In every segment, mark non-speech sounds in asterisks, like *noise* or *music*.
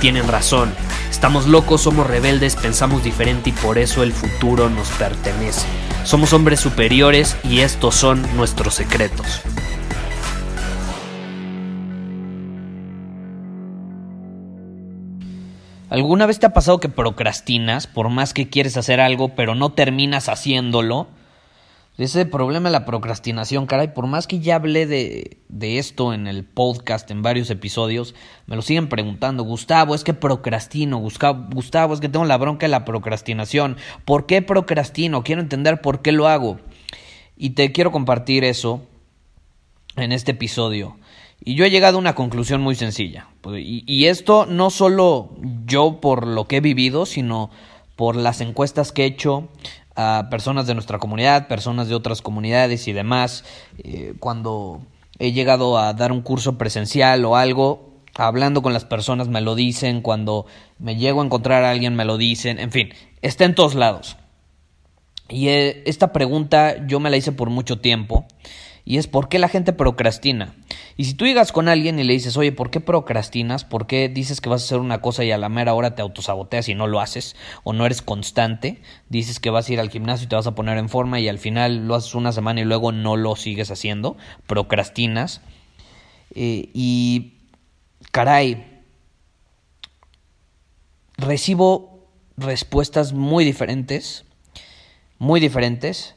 tienen razón. Estamos locos, somos rebeldes, pensamos diferente y por eso el futuro nos pertenece. Somos hombres superiores y estos son nuestros secretos. ¿Alguna vez te ha pasado que procrastinas por más que quieres hacer algo pero no terminas haciéndolo? Ese problema de la procrastinación, caray, por más que ya hablé de, de, esto en el podcast en varios episodios, me lo siguen preguntando, Gustavo, es que procrastino, Gustavo, es que tengo la bronca de la procrastinación, ¿por qué procrastino? Quiero entender por qué lo hago. Y te quiero compartir eso en este episodio. Y yo he llegado a una conclusión muy sencilla. Y, y esto no solo yo por lo que he vivido, sino por las encuestas que he hecho, a personas de nuestra comunidad, personas de otras comunidades y demás. Eh, cuando he llegado a dar un curso presencial o algo, hablando con las personas me lo dicen, cuando me llego a encontrar a alguien me lo dicen, en fin, está en todos lados. Y eh, esta pregunta yo me la hice por mucho tiempo y es por qué la gente procrastina. Y si tú llegas con alguien y le dices, oye, ¿por qué procrastinas? ¿Por qué dices que vas a hacer una cosa y a la mera hora te autosaboteas y no lo haces? ¿O no eres constante? Dices que vas a ir al gimnasio y te vas a poner en forma y al final lo haces una semana y luego no lo sigues haciendo. Procrastinas. Eh, y, caray, recibo respuestas muy diferentes, muy diferentes,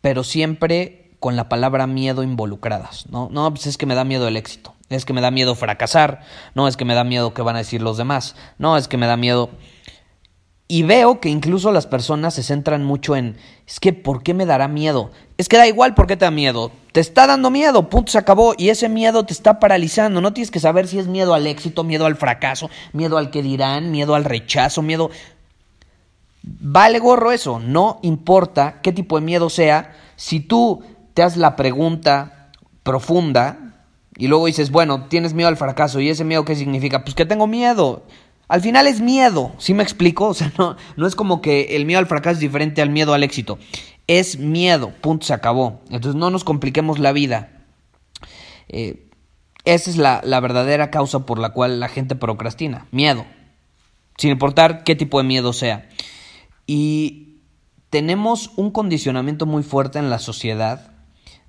pero siempre con la palabra miedo involucradas, ¿no? No, pues es que me da miedo el éxito, es que me da miedo fracasar, no, es que me da miedo que van a decir los demás, no, es que me da miedo... Y veo que incluso las personas se centran mucho en, es que, ¿por qué me dará miedo? Es que da igual por qué te da miedo, te está dando miedo, punto, se acabó, y ese miedo te está paralizando, no tienes que saber si es miedo al éxito, miedo al fracaso, miedo al que dirán, miedo al rechazo, miedo... Vale gorro eso, no importa qué tipo de miedo sea, si tú te haces la pregunta profunda y luego dices, bueno, tienes miedo al fracaso y ese miedo qué significa? Pues que tengo miedo. Al final es miedo, ¿sí me explico? *laughs* O sea, no, no es como que el miedo al fracaso es diferente al miedo al éxito. Es miedo, punto, se acabó. Entonces no nos compliquemos la vida. Eh, esa es la, la verdadera causa por la cual la gente procrastina, miedo. Sin importar qué tipo de miedo sea. Y tenemos un condicionamiento muy fuerte en la sociedad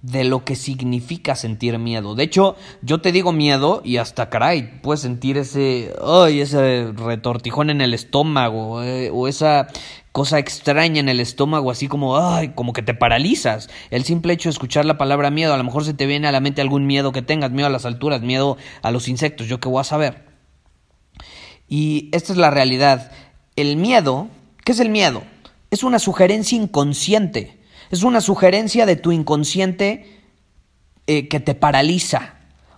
de lo que significa sentir miedo. De hecho, yo te digo miedo y hasta caray, puedes sentir ese, ay, ese retortijón en el estómago eh, o esa cosa extraña en el estómago, así como, ay, como que te paralizas. El simple hecho de escuchar la palabra miedo, a lo mejor se te viene a la mente algún miedo que tengas, miedo a las alturas, miedo a los insectos, yo qué voy a saber. Y esta es la realidad. El miedo, ¿qué es el miedo? Es una sugerencia inconsciente es una sugerencia de tu inconsciente eh, que te paraliza,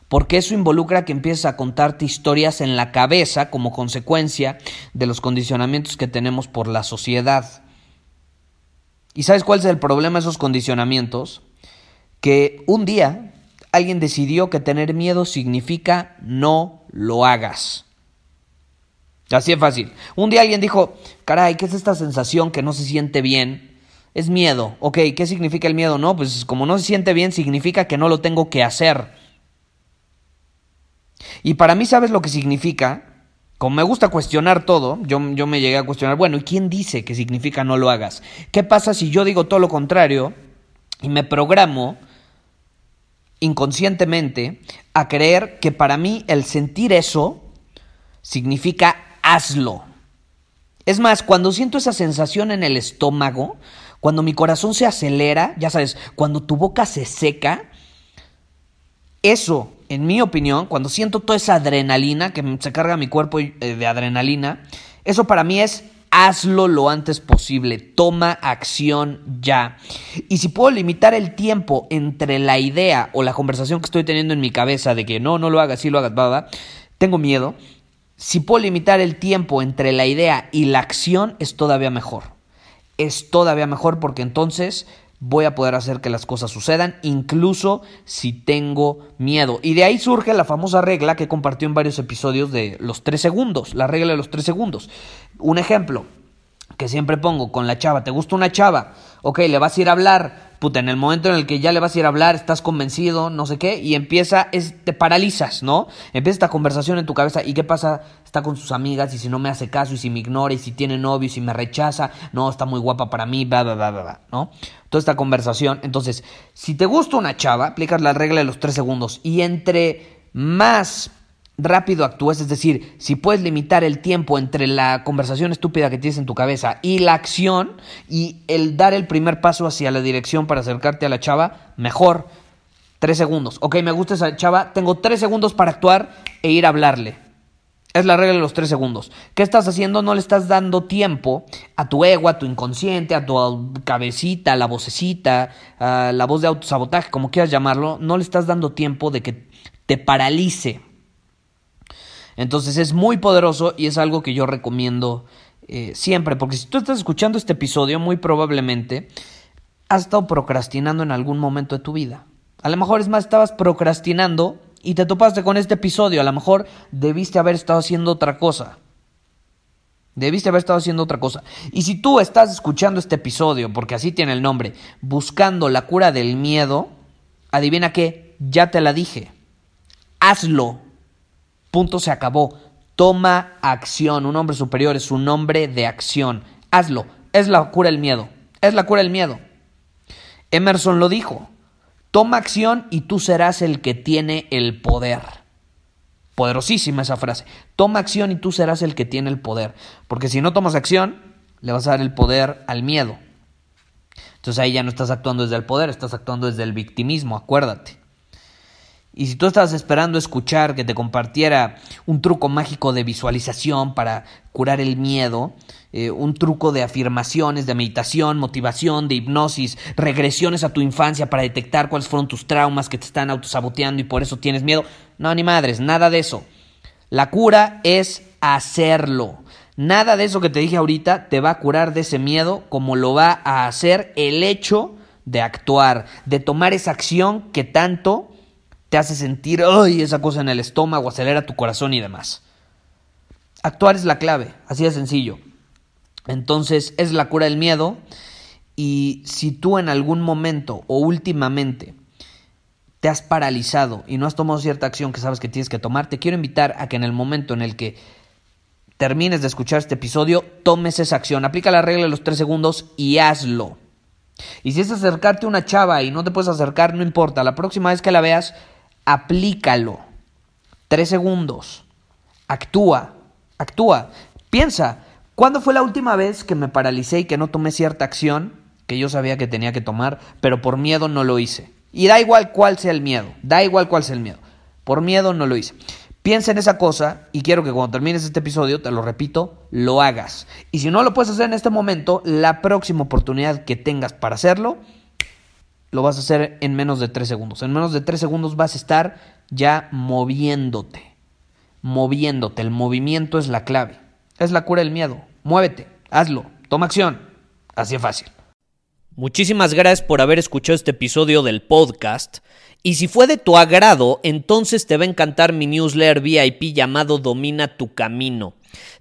porque eso involucra que empieces a contarte historias en la cabeza como consecuencia de los condicionamientos que tenemos por la sociedad. ¿Y sabes cuál es el problema de esos condicionamientos? Que un día alguien decidió que tener miedo significa no lo hagas. Así es fácil. Un día alguien dijo, caray, ¿qué es esta sensación que no se siente bien? Es miedo. Ok, ¿qué significa el miedo? No, pues como no se siente bien, significa que no lo tengo que hacer. Y para mí, ¿sabes lo que significa? Como me gusta cuestionar todo, yo, me llegué a cuestionar, bueno, ¿y quién dice que significa no lo hagas? ¿Qué pasa si yo digo todo lo contrario y me programo inconscientemente a creer que para mí el sentir eso significa hazlo? Es más, cuando siento esa sensación en el estómago, cuando mi corazón se acelera, ya sabes, cuando tu boca se seca, eso, en mi opinión, cuando siento toda esa adrenalina, que se carga mi cuerpo eh, de adrenalina, eso para mí es hazlo lo antes posible, toma acción ya. Y si puedo limitar el tiempo entre la idea o la conversación que estoy teniendo en mi cabeza de que no, no lo hagas, sí lo hagas, baba, tengo miedo. Si puedo limitar el tiempo entre la idea y la acción, es todavía mejor. Es todavía mejor porque entonces voy a poder hacer que las cosas sucedan, incluso si tengo miedo. Y de ahí surge la famosa regla que compartió en varios episodios de los tres segundos, la regla de los tres segundos. Un ejemplo que siempre pongo con la chava, ¿te gusta una chava? Ok, le vas a ir a hablar, puta, en el momento en el que ya le vas a ir a hablar, estás convencido, no sé qué, y empieza, te paralizas, ¿no? Empieza esta conversación en tu cabeza, ¿y qué pasa? Está con sus amigas, y si no me hace caso, y si me ignora, y si tiene novio, y si me rechaza, no, está muy guapa para mí, bla, bla, bla, bla, ¿no? Toda esta conversación, entonces, si te gusta una chava, aplicas la regla de los tres segundos, y entre más rápido actúes, es decir, si puedes limitar el tiempo entre la conversación estúpida que tienes en tu cabeza y la acción y el dar el primer paso hacia la dirección para acercarte a la chava, mejor. Tres segundos. Ok, me gusta esa chava, tengo tres segundos para actuar e ir a hablarle. Es la regla de los tres segundos. ¿Qué estás haciendo? No le estás dando tiempo a tu ego, a tu inconsciente, a tu cabecita, a la vocecita, a la voz de autosabotaje, como quieras llamarlo. No le estás dando tiempo de que te paralice entonces es muy poderoso y es algo que yo recomiendo eh, siempre, porque si tú estás escuchando este episodio, muy probablemente has estado procrastinando en algún momento de tu vida. A lo mejor es más, estabas procrastinando y te topaste con este episodio. A lo mejor debiste haber estado haciendo otra cosa. Debiste haber estado haciendo otra cosa. Y si tú estás escuchando este episodio, porque así tiene el nombre, buscando la cura del miedo, adivina qué, ya te la dije. Hazlo. Punto se acabó. Toma acción. Un hombre superior es un hombre de acción. Hazlo. Es la cura del miedo. Es la cura del miedo. Emerson lo dijo. Toma acción y tú serás el que tiene el poder. Poderosísima esa frase. Toma acción y tú serás el que tiene el poder. Porque si no tomas acción, le vas a dar el poder al miedo. Entonces ahí ya no estás actuando desde el poder, estás actuando desde el victimismo, acuérdate. Y si tú estabas esperando escuchar que te compartiera un truco mágico de visualización para curar el miedo, eh, un truco de afirmaciones, de meditación, motivación, de hipnosis, regresiones a tu infancia para detectar cuáles fueron tus traumas que te están autosaboteando y por eso tienes miedo, no, ni madres, nada de eso. La cura es hacerlo. Nada de eso que te dije ahorita te va a curar de ese miedo como lo va a hacer el hecho de actuar, de tomar esa acción que tanto te hace sentir ¡ay! esa cosa en el estómago, acelera tu corazón y demás. Actuar es la clave, así de sencillo. Entonces es la cura del miedo y si tú en algún momento o últimamente te has paralizado y no has tomado cierta acción que sabes que tienes que tomar, te quiero invitar a que en el momento en el que termines de escuchar este episodio, tomes esa acción, aplica la regla de los tres segundos y hazlo. Y si es acercarte a una chava y no te puedes acercar, no importa, la próxima vez que la veas, aplícalo. Tres segundos. Actúa, actúa. Piensa, ¿cuándo fue la última vez que me paralicé y que no tomé cierta acción que yo sabía que tenía que tomar, pero por miedo no lo hice? Y da igual cuál sea el miedo, da igual cuál sea el miedo. Por miedo no lo hice. Piensa en esa cosa y quiero que cuando termines este episodio, te lo repito, lo hagas. Y si no lo puedes hacer en este momento, la próxima oportunidad que tengas para hacerlo, lo vas a hacer en menos de tres segundos. En menos de tres segundos vas a estar ya moviéndote. Moviéndote. El movimiento es la clave. Es la cura del miedo. Muévete, hazlo, toma acción. Así es fácil. Muchísimas gracias por haber escuchado este episodio del podcast. Y si fue de tu agrado, entonces te va a encantar mi newsletter VIP llamado Domina tu Camino.